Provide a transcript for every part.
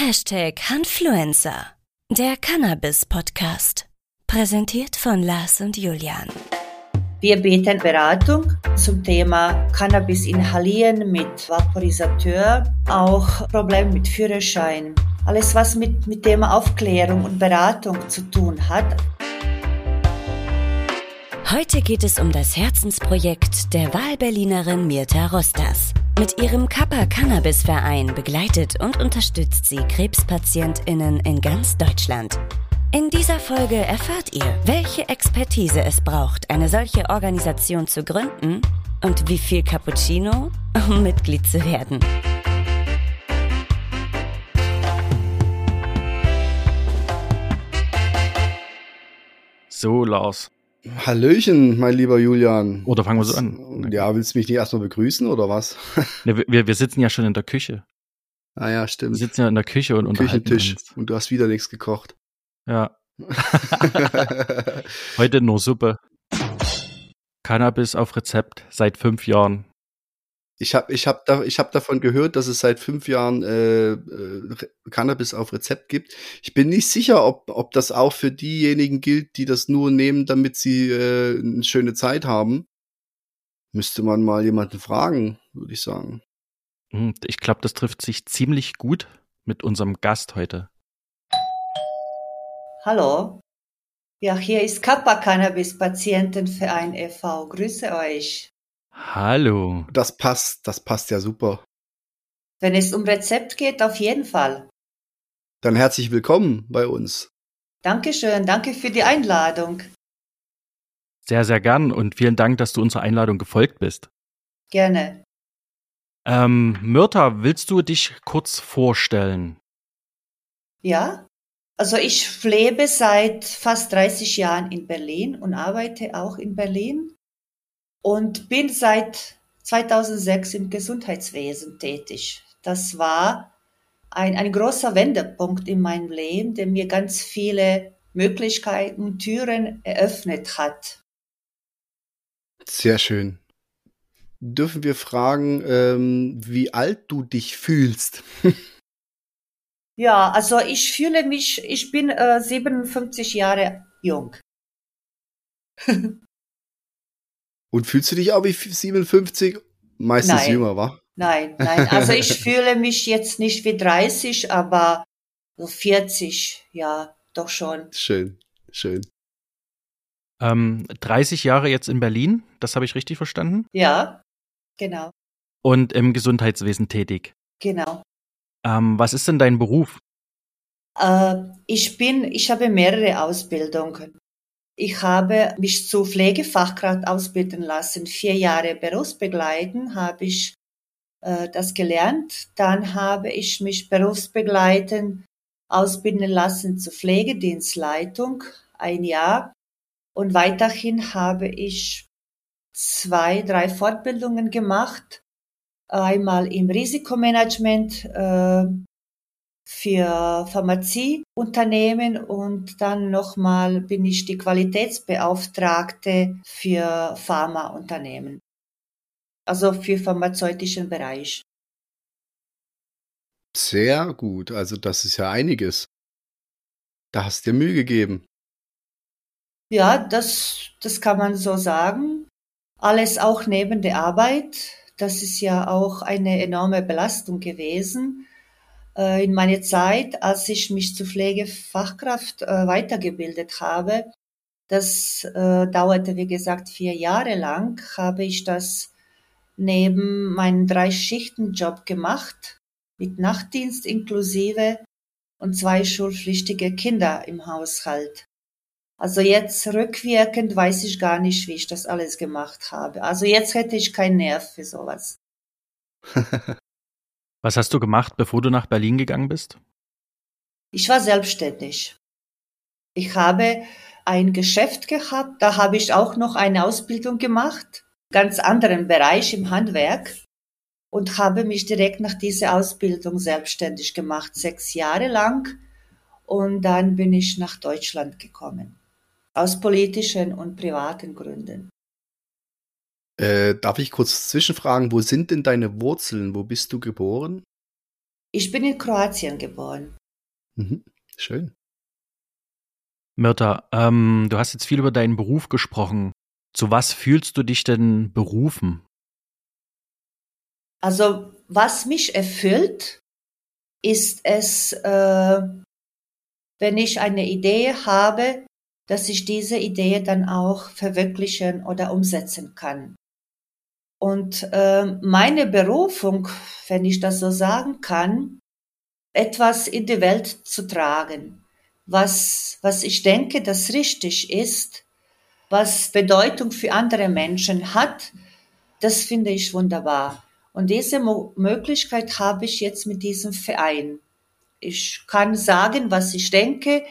Hashtag Hanfluencer, der Cannabis-Podcast. Präsentiert von Lars und Julian. Wir bieten Beratung zum Thema Cannabis inhalieren mit Vaporisateur, auch Probleme mit Führerschein. Alles, was mit, mit Thema Aufklärung und Beratung zu tun hat. Heute geht es um das Herzensprojekt der Wahlberlinerin Mirta Rostas. Mit ihrem Kappa Cannabis Verein begleitet und unterstützt sie KrebspatientInnen in ganz Deutschland. In dieser Folge erfahrt ihr, welche Expertise es braucht, eine solche Organisation zu gründen und wie viel Cappuccino, um Mitglied zu werden. So, Lars. Hallöchen, mein lieber Julian. Oder fangen wir so an? Ja, willst du mich nicht erstmal begrüßen oder was? Ne, wir, wir sitzen ja schon in der Küche. Ah ja, stimmt. Wir sitzen ja in der Küche und unterhalten Küchentisch. uns. Und du hast wieder nichts gekocht. Ja. Heute nur Suppe. Cannabis auf Rezept seit fünf Jahren. Ich habe ich hab da, ich hab davon gehört, dass es seit fünf Jahren äh, äh, Cannabis auf Rezept gibt. Ich bin nicht sicher, ob, ob das auch für diejenigen gilt, die das nur nehmen, damit sie äh, eine schöne Zeit haben. Müsste man mal jemanden fragen, würde ich sagen. Hm, Ich glaube, das trifft sich ziemlich gut mit unserem Gast heute. Hallo? Ja, hier ist Kappa Cannabis Patientenverein e.V. Grüße euch. Hallo. Das passt, das passt ja super. Wenn es um Rezept geht, auf jeden Fall. Dann herzlich willkommen bei uns. Dankeschön, danke für die Einladung. Sehr, sehr gern und vielen Dank, dass du unserer Einladung gefolgt bist. Gerne. Ähm, Myrta, willst du dich kurz vorstellen? Ja? Also ich lebe seit fast 30 Jahren in Berlin und arbeite auch in Berlin und bin seit 2006 im Gesundheitswesen tätig. Das war ein, ein großer Wendepunkt in meinem Leben, der mir ganz viele Möglichkeiten und Türen eröffnet hat. Sehr schön. Dürfen wir fragen, ähm, wie alt du dich fühlst? Ja, also ich fühle mich, ich bin äh, 57 Jahre jung. Und fühlst du dich auch wie 57? Meistens Nein. jünger, wa? Nein, nein, also ich fühle mich jetzt nicht wie 30, aber so 40, ja, doch schon. Schön, schön. Ähm, 30 Jahre jetzt in Berlin, das habe ich richtig verstanden? Ja, genau, Und im Gesundheitswesen tätig. genau. Ähm, was ist denn dein Beruf? Äh, ich bin, ich habe mehrere Ausbildungen. Ich habe mich zur Pflegefachkraft ausbilden lassen. Vier Jahre berufsbegleiten habe ich äh, das gelernt. Dann habe ich mich berufsbegleitend ausbilden lassen zur Pflegedienstleitung, ein Jahr. Und weiterhin habe ich zwei, drei Fortbildungen gemacht. Einmal im Risikomanagement äh, für Pharmazieunternehmen und dann nochmal bin ich die Qualitätsbeauftragte für Pharmaunternehmen. Also für pharmazeutischen Bereich. Sehr gut. Also das ist ja einiges. Da hast du dir Mühe gegeben. Ja, das, das kann man so sagen. Alles auch neben der Arbeit. Das ist ja auch eine enorme Belastung gewesen. Äh, In meiner Zeit, als ich mich zur Pflegefachkraft äh, weitergebildet habe, das äh, dauerte, wie gesagt, vier Jahre lang, habe ich das neben meinem Drei-Schichten-Job gemacht, mit Nachtdienst inklusive und zwei schulpflichtige Kinder im Haushalt. Also jetzt rückwirkend weiß ich gar nicht, wie ich das alles gemacht habe. Also jetzt hätte ich keinen Nerv für sowas. Was hast du gemacht, bevor du nach Berlin gegangen bist? Ich war selbstständig. Ich habe ein Geschäft gehabt, da habe ich auch noch eine Ausbildung gemacht, ganz anderen Bereich im Handwerk und habe mich direkt nach dieser Ausbildung selbstständig gemacht, sechs Jahre lang. Und dann bin ich nach Deutschland gekommen. Aus politischen und privaten Gründen. Äh, darf ich kurz zwischenfragen, wo sind denn deine Wurzeln? Wo bist du geboren? Ich bin in Kroatien geboren. Mhm. Schön. Mirta, ähm, du hast jetzt viel über deinen Beruf gesprochen. Zu was fühlst du dich denn berufen? Also was mich erfüllt, ist es, äh, wenn ich eine Idee habe, dass ich diese Idee dann auch verwirklichen oder umsetzen kann. Und äh, meine Berufung, wenn ich das so sagen kann, etwas in die Welt zu tragen, was, was ich denke, das richtig ist, was Bedeutung für andere Menschen hat, das finde ich wunderbar. Und diese Mo Möglichkeit habe ich jetzt mit diesem Verein. Ich kann sagen, was ich denke.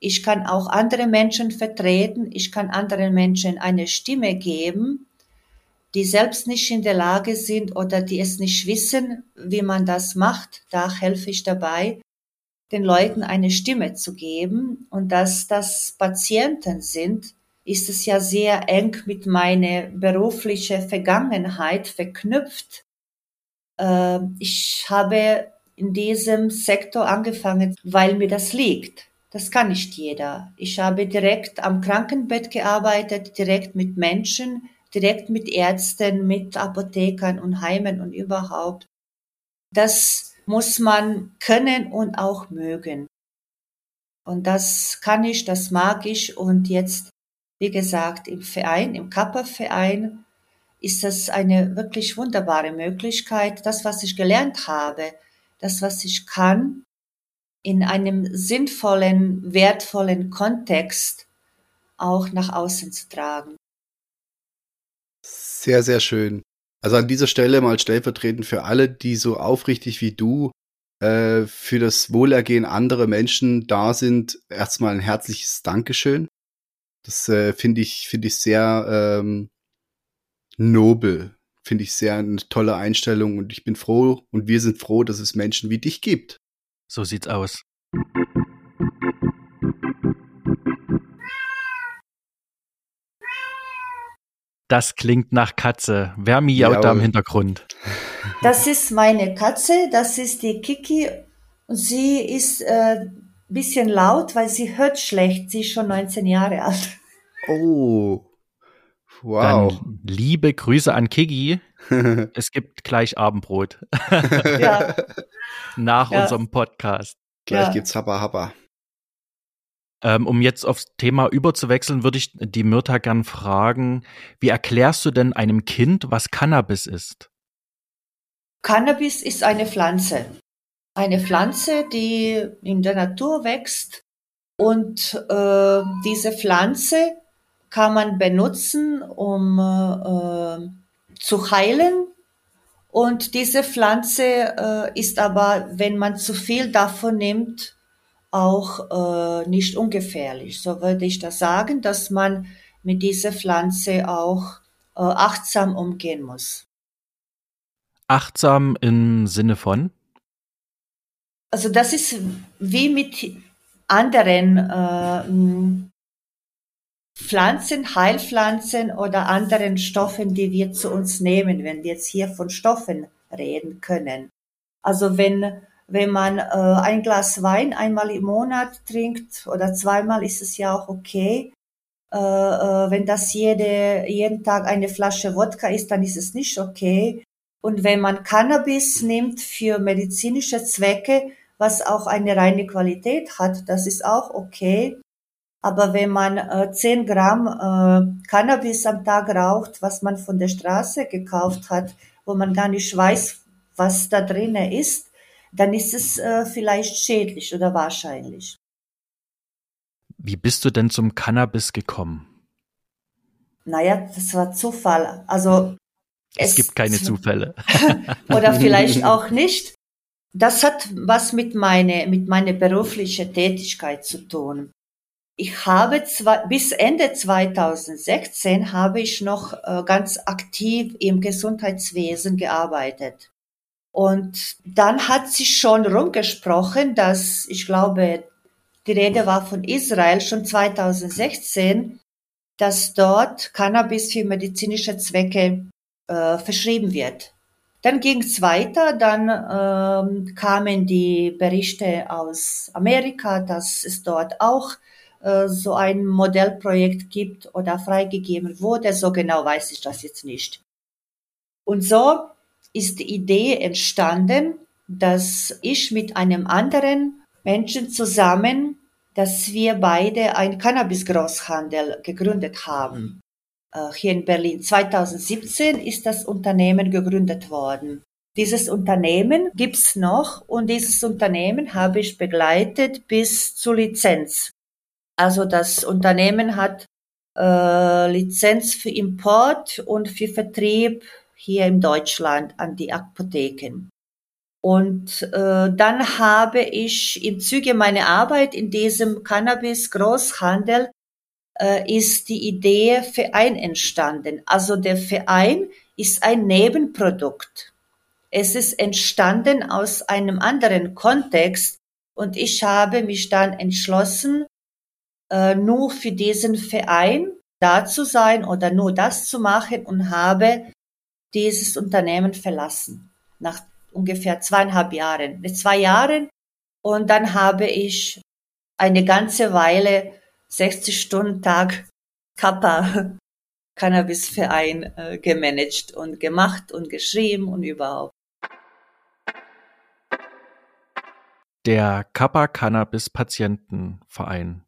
Ich kann auch andere Menschen vertreten. Ich kann anderen Menschen eine Stimme geben, die selbst nicht in der Lage sind oder die es nicht wissen, wie man das macht. Da helfe ich dabei, den Leuten eine Stimme zu geben. Und dass das Patienten sind, ist es ja sehr eng mit meiner beruflichen Vergangenheit verknüpft. Äh, ich habe in diesem Sektor angefangen, weil mir das liegt. Das kann nicht jeder. Ich habe direkt am Krankenbett gearbeitet, direkt mit Menschen, direkt mit Ärzten, mit Apothekern und Heimen und überhaupt. Das muss man können und auch mögen. Und das kann ich, das mag ich. Und jetzt, wie gesagt, im Verein, im Kappa-Verein, ist das eine wirklich wunderbare Möglichkeit, das, was ich gelernt habe, das, was ich kann, in einem sinnvollen, wertvollen Kontext auch nach außen zu tragen. Sehr, sehr schön. Also an dieser Stelle mal stellvertretend für alle, die so aufrichtig wie du äh, für das Wohlergehen anderer Menschen da sind, erstmal ein herzliches Dankeschön. Das äh, finde ich, finde ich sehr ähm, nobel. Finde ich sehr eine tolle Einstellung und ich bin froh und wir sind froh, dass es Menschen wie dich gibt. So sieht's aus. Das klingt nach Katze. Wer miaut ja, da im Hintergrund? Das ist meine Katze, das ist die Kiki. Sie ist ein äh, bisschen laut, weil sie hört schlecht. Sie ist schon 19 Jahre alt. Oh. Wow. Dann liebe Grüße an Kiki. es gibt gleich Abendbrot. ja. Nach ja. unserem Podcast. Gleich ja. gibt's Habba Habba. Ähm, um jetzt aufs Thema überzuwechseln, würde ich die Myrta gern fragen, wie erklärst du denn einem Kind, was Cannabis ist? Cannabis ist eine Pflanze. Eine Pflanze, die in der Natur wächst und äh, diese Pflanze kann man benutzen, um äh, zu heilen. Und diese Pflanze äh, ist aber, wenn man zu viel davon nimmt, auch äh, nicht ungefährlich. So würde ich das sagen, dass man mit dieser Pflanze auch äh, achtsam umgehen muss. Achtsam im Sinne von? Also das ist wie mit anderen äh, Pflanzen, Heilpflanzen oder anderen Stoffen, die wir zu uns nehmen, wenn wir jetzt hier von Stoffen reden können. Also wenn, wenn man äh, ein Glas Wein einmal im Monat trinkt oder zweimal, ist es ja auch okay. Äh, äh, wenn das jede, jeden Tag eine Flasche Wodka ist, dann ist es nicht okay. Und wenn man Cannabis nimmt für medizinische Zwecke, was auch eine reine Qualität hat, das ist auch okay. Aber wenn man äh, 10 Gramm äh, Cannabis am Tag raucht, was man von der Straße gekauft hat, wo man gar nicht weiß, was da drinnen ist, dann ist es äh, vielleicht schädlich oder wahrscheinlich. Wie bist du denn zum Cannabis gekommen? Naja, das war Zufall. Also es, es gibt keine Zufälle. oder vielleicht auch nicht. Das hat was mit meiner mit meiner beruflichen Tätigkeit zu tun ich habe zwar, bis Ende 2016 habe ich noch äh, ganz aktiv im Gesundheitswesen gearbeitet. Und dann hat sich schon rumgesprochen, dass ich glaube, die Rede war von Israel schon 2016, dass dort Cannabis für medizinische Zwecke äh, verschrieben wird. Dann ging es weiter, dann ähm, kamen die Berichte aus Amerika, dass es dort auch äh, so ein Modellprojekt gibt oder freigegeben wurde. So genau weiß ich das jetzt nicht. Und so ist die Idee entstanden, dass ich mit einem anderen Menschen zusammen, dass wir beide ein Cannabis-Großhandel gegründet haben. Äh, hier in Berlin. 2017 ist das Unternehmen gegründet worden. Dieses Unternehmen gibt's noch und dieses Unternehmen habe ich begleitet bis zur Lizenz. Also das Unternehmen hat äh, Lizenz für Import und für Vertrieb hier in Deutschland an die Apotheken. Und äh, dann habe ich im Zuge meiner Arbeit in diesem Cannabis-Großhandel äh, ist die Idee Verein entstanden. Also der Verein ist ein Nebenprodukt. Es ist entstanden aus einem anderen Kontext und ich habe mich dann entschlossen, äh, nur für diesen Verein da zu sein oder nur das zu machen und habe dieses Unternehmen verlassen. Nach ungefähr zweieinhalb Jahren, zwei Jahren. Und dann habe ich eine ganze Weile 60 Stunden Tag Kappa Cannabisverein äh, gemanagt und gemacht und geschrieben und überhaupt. Der Kappa Cannabis Patientenverein.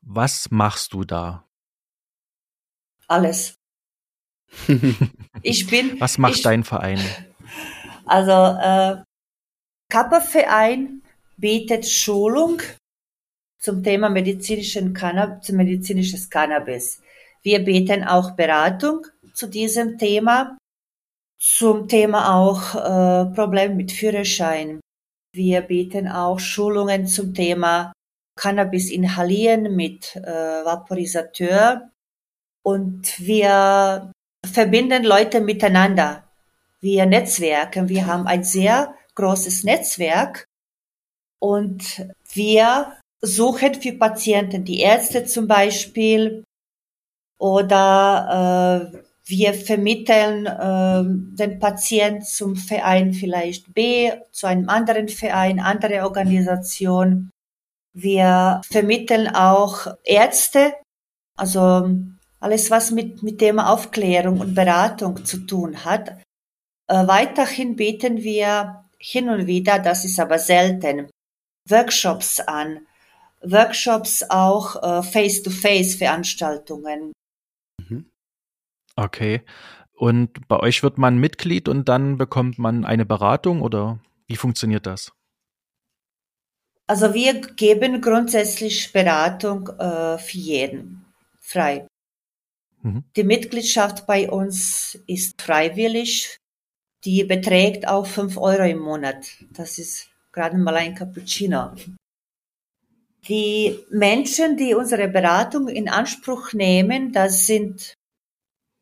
Was machst du da? Alles. Ich bin. Was macht ich, dein Verein? Also äh, Kappa Verein bietet Schulung zum Thema medizinischen Cannab zum medizinisches Cannabis. Wir bieten auch Beratung zu diesem Thema, zum Thema auch äh, Problem mit Führerschein. Wir bieten auch Schulungen zum Thema Cannabis inhalieren mit äh, Vaporisateur und wir verbinden Leute miteinander. Wir netzwerken. Wir haben ein sehr großes Netzwerk und wir suchen für Patienten, die Ärzte zum Beispiel, oder äh, wir vermitteln äh, den Patient zum Verein vielleicht B, zu einem anderen Verein, andere Organisation. Wir vermitteln auch Ärzte, also alles, was mit, mit Thema Aufklärung und Beratung zu tun hat. Äh, weiterhin bieten wir hin und wieder, das ist aber selten, Workshops an, Workshops auch äh, Face-to-Face-Veranstaltungen. Mhm. Okay. Und bei euch wird man Mitglied und dann bekommt man eine Beratung oder wie funktioniert das? Also wir geben grundsätzlich Beratung äh, für jeden frei. Mhm. Die Mitgliedschaft bei uns ist freiwillig. Die beträgt auch fünf Euro im Monat. Das ist gerade mal ein Cappuccino. Die Menschen, die unsere Beratung in Anspruch nehmen, das sind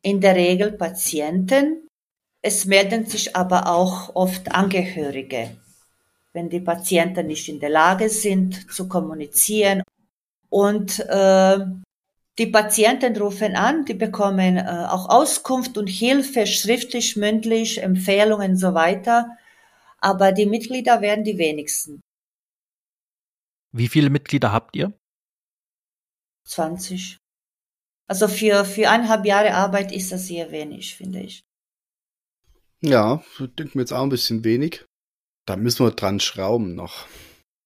in der Regel Patienten. Es melden sich aber auch oft Angehörige, wenn die Patienten nicht in der Lage sind zu kommunizieren. Und äh, die Patienten rufen an, die bekommen äh, auch Auskunft und Hilfe, schriftlich, mündlich, Empfehlungen und so weiter. Aber die Mitglieder werden die wenigsten. Wie viele Mitglieder habt ihr? 20. Also für, für eineinhalb Jahre Arbeit ist das sehr wenig, finde ich. Ja, denke mir jetzt auch ein bisschen wenig. Da müssen wir dran schrauben noch.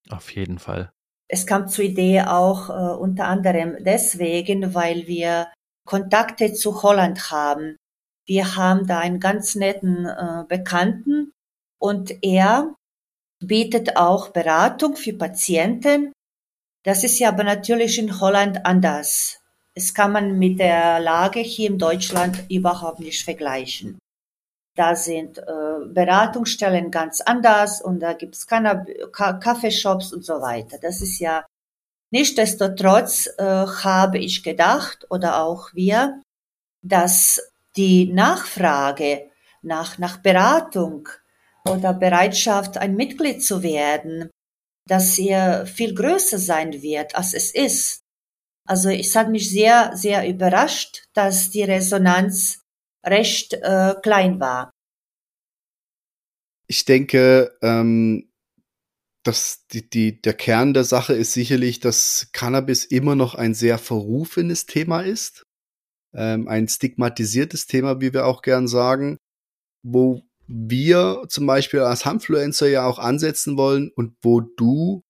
Auf jeden Fall. Es kam zur Idee auch äh, unter anderem deswegen, weil wir Kontakte zu Holland haben. Wir haben da einen ganz netten äh, Bekannten und er bietet auch Beratung für Patienten. Das ist ja aber natürlich in Holland anders. Es kann man mit der Lage hier in Deutschland überhaupt nicht vergleichen. Da sind äh, Beratungsstellen ganz anders und da gibt's Ka Kaffeeshops und so weiter. Das ist ja Nichtsdestotrotz äh, habe ich gedacht oder auch wir, dass die Nachfrage nach, nach Beratung oder Bereitschaft, ein Mitglied zu werden, dass er viel größer sein wird, als es ist. Also es hat mich sehr, sehr überrascht, dass die Resonanz recht äh, klein war. ich denke, ähm, dass die, die, der Kern der Sache ist sicherlich, dass Cannabis immer noch ein sehr verrufenes Thema ist. Ähm, ein stigmatisiertes Thema, wie wir auch gern sagen, wo wir zum Beispiel als Hanfluencer ja auch ansetzen wollen und wo du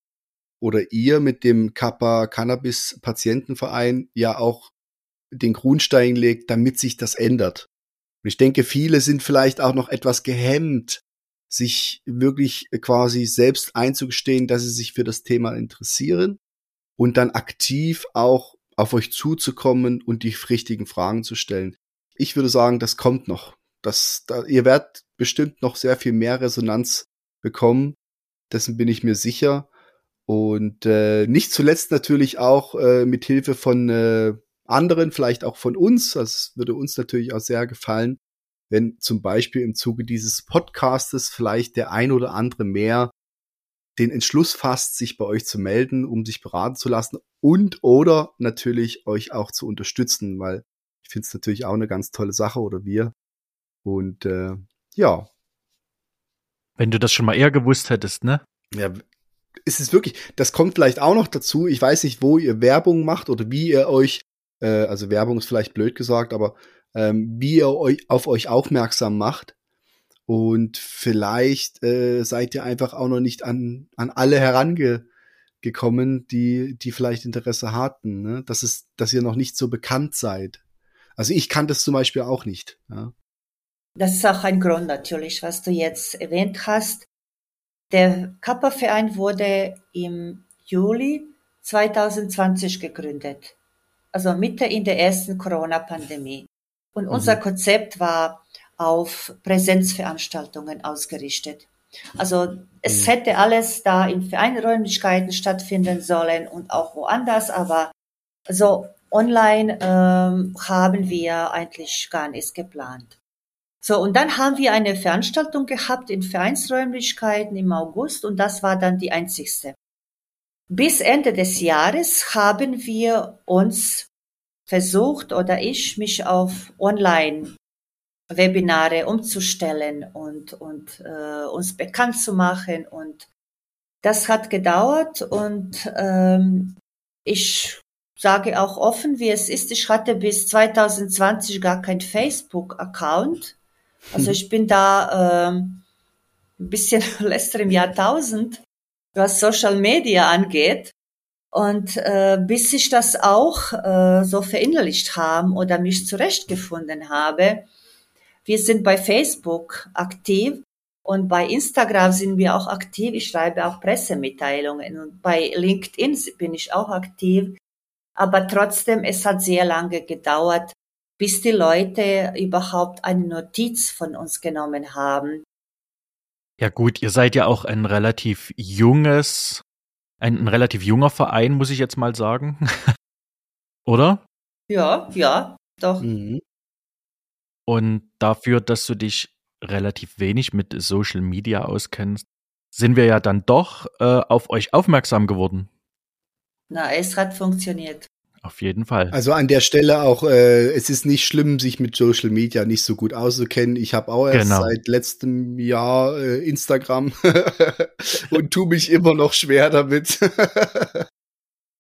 oder ihr mit dem Kappa Cannabis Patientenverein ja auch den Grundstein legt, damit sich das ändert. Und ich denke, viele sind vielleicht auch noch etwas gehemmt, sich wirklich quasi selbst einzugestehen, dass sie sich für das Thema interessieren und dann aktiv auch auf euch zuzukommen und die richtigen Fragen zu stellen. Ich würde sagen, das kommt noch. Das, da, ihr werdet bestimmt noch sehr viel mehr Resonanz bekommen. Dessen bin ich mir sicher. Und äh, nicht zuletzt natürlich auch äh, mit Hilfe von äh, anderen, vielleicht auch von uns. Das würde uns natürlich auch sehr gefallen, wenn zum Beispiel im Zuge dieses Podcastes vielleicht der ein oder andere mehr den Entschluss fasst, sich bei euch zu melden, um sich beraten zu lassen und oder natürlich euch auch zu unterstützen, weil ich finde es natürlich auch eine ganz tolle Sache oder wir. Und äh, ja. Wenn du das schon mal eher gewusst hättest, ne? Ja, ist es wirklich, das kommt vielleicht auch noch dazu. Ich weiß nicht, wo ihr Werbung macht oder wie ihr euch, äh, also Werbung ist vielleicht blöd gesagt, aber ähm, wie ihr euch auf euch aufmerksam macht. Und vielleicht äh, seid ihr einfach auch noch nicht an, an alle herangekommen, die, die vielleicht Interesse hatten, ne? dass, es, dass ihr noch nicht so bekannt seid. Also ich kann das zum Beispiel auch nicht. Ja. Das ist auch ein Grund natürlich, was du jetzt erwähnt hast. Der Kappa-Verein wurde im Juli 2020 gegründet, also Mitte in der ersten Corona-Pandemie. Und unser mhm. Konzept war auf Präsenzveranstaltungen ausgerichtet. Also es mhm. hätte alles da in Vereinräumlichkeiten stattfinden sollen und auch woanders, aber so online ähm, haben wir eigentlich gar nichts geplant. So, und dann haben wir eine Veranstaltung gehabt in Vereinsräumlichkeiten im August und das war dann die einzigste. Bis Ende des Jahres haben wir uns versucht oder ich mich auf Online-Webinare umzustellen und, und äh, uns bekannt zu machen. Und das hat gedauert und ähm, ich sage auch offen, wie es ist. Ich hatte bis 2020 gar kein Facebook-Account. Also ich bin da ähm, ein bisschen letzter im Jahrtausend, was Social Media angeht. Und äh, bis ich das auch äh, so verinnerlicht haben oder mich zurechtgefunden habe, wir sind bei Facebook aktiv und bei Instagram sind wir auch aktiv. Ich schreibe auch Pressemitteilungen und bei LinkedIn bin ich auch aktiv. Aber trotzdem, es hat sehr lange gedauert, bis die Leute überhaupt eine Notiz von uns genommen haben. Ja gut, ihr seid ja auch ein relativ junges ein, ein relativ junger Verein, muss ich jetzt mal sagen. Oder? Ja, ja, doch. Mhm. Und dafür, dass du dich relativ wenig mit Social Media auskennst, sind wir ja dann doch äh, auf euch aufmerksam geworden. Na, es hat funktioniert. Auf jeden Fall. Also an der Stelle auch, äh, es ist nicht schlimm, sich mit Social Media nicht so gut auszukennen. Ich habe auch erst genau. seit letztem Jahr äh, Instagram und tu mich immer noch schwer damit.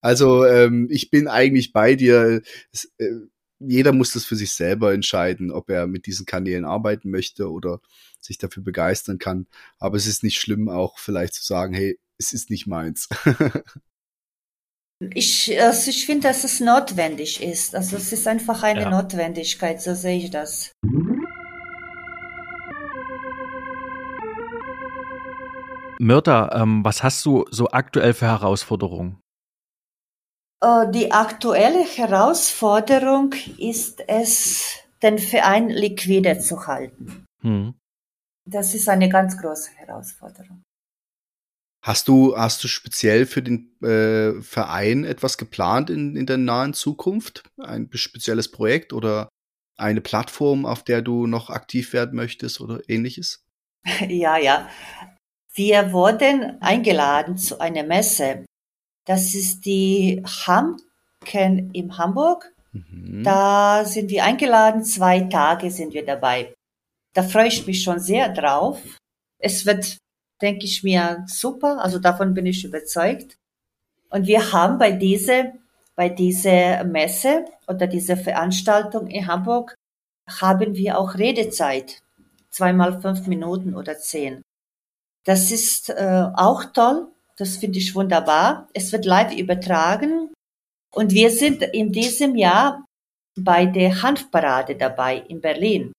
also ähm, ich bin eigentlich bei dir. Es, äh, jeder muss das für sich selber entscheiden, ob er mit diesen Kanälen arbeiten möchte oder sich dafür begeistern kann. Aber es ist nicht schlimm, auch vielleicht zu sagen, hey, es ist nicht meins. Ich, also ich finde, dass es notwendig ist. Also es ist einfach eine ja. Notwendigkeit, so sehe ich das. Myrta, ähm, was hast du so aktuell für Herausforderungen? Äh, die aktuelle Herausforderung ist es, den Verein liquide zu halten. Hm. Das ist eine ganz große Herausforderung. Hast du, hast du speziell für den äh, Verein etwas geplant in, in der nahen Zukunft? Ein spezielles Projekt oder eine Plattform, auf der du noch aktiv werden möchtest oder ähnliches? Ja, ja. Wir wurden eingeladen zu einer Messe. Das ist die Hamken in Hamburg. Mhm. Da sind wir eingeladen, zwei Tage sind wir dabei. Da freue ich mich schon sehr drauf. es wird, denke ich mir, super. Also davon bin ich überzeugt. Und wir haben bei dieser, bei dieser Messe oder dieser Veranstaltung in Hamburg haben wir auch Redezeit. Zweimal fünf Minuten oder zehn. Das ist äh, auch toll. Das finde ich wunderbar. Es wird live übertragen. Und wir sind in diesem Jahr bei der Hanfparade dabei in Berlin.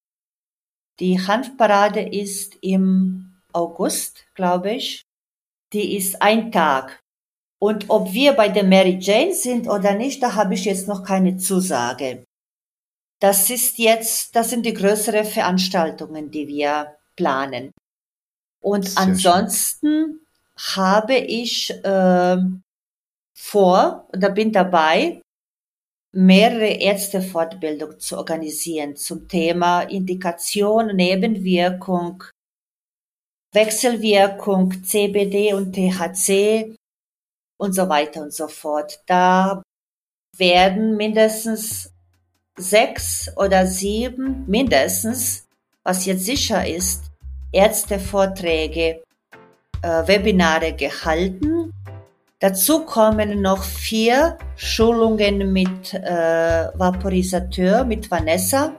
Die Hanfparade ist im August, glaube ich. Die ist ein Tag. Und ob wir bei der Mary Jane sind oder nicht, da habe ich jetzt noch keine Zusage. Das ist jetzt, das sind die größeren Veranstaltungen, die wir planen. Und Sehr ansonsten schön. habe ich äh, vor oder bin dabei, mehrere Ärztefortbildungen zu organisieren zum Thema Indikation, Nebenwirkung, Wechselwirkung, CBD und THC und so weiter und so fort. Da werden mindestens sechs oder sieben, mindestens, was jetzt sicher ist, Ärztevorträge, äh, Webinare gehalten. Dazu kommen noch vier Schulungen mit äh, Vaporisateur, mit Vanessa.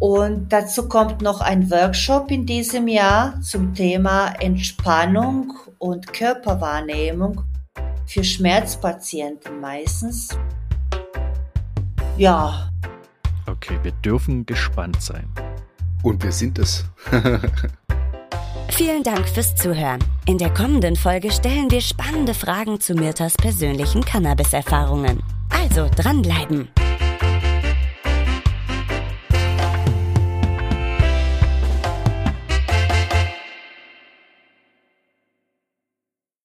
Und dazu kommt noch ein Workshop in diesem Jahr zum Thema Entspannung und Körperwahrnehmung für Schmerzpatienten meistens. Ja. Okay, wir dürfen gespannt sein. Und wir sind es. Vielen Dank fürs Zuhören. In der kommenden Folge stellen wir spannende Fragen zu Mirtas persönlichen Cannabis-Erfahrungen. Also dranbleiben.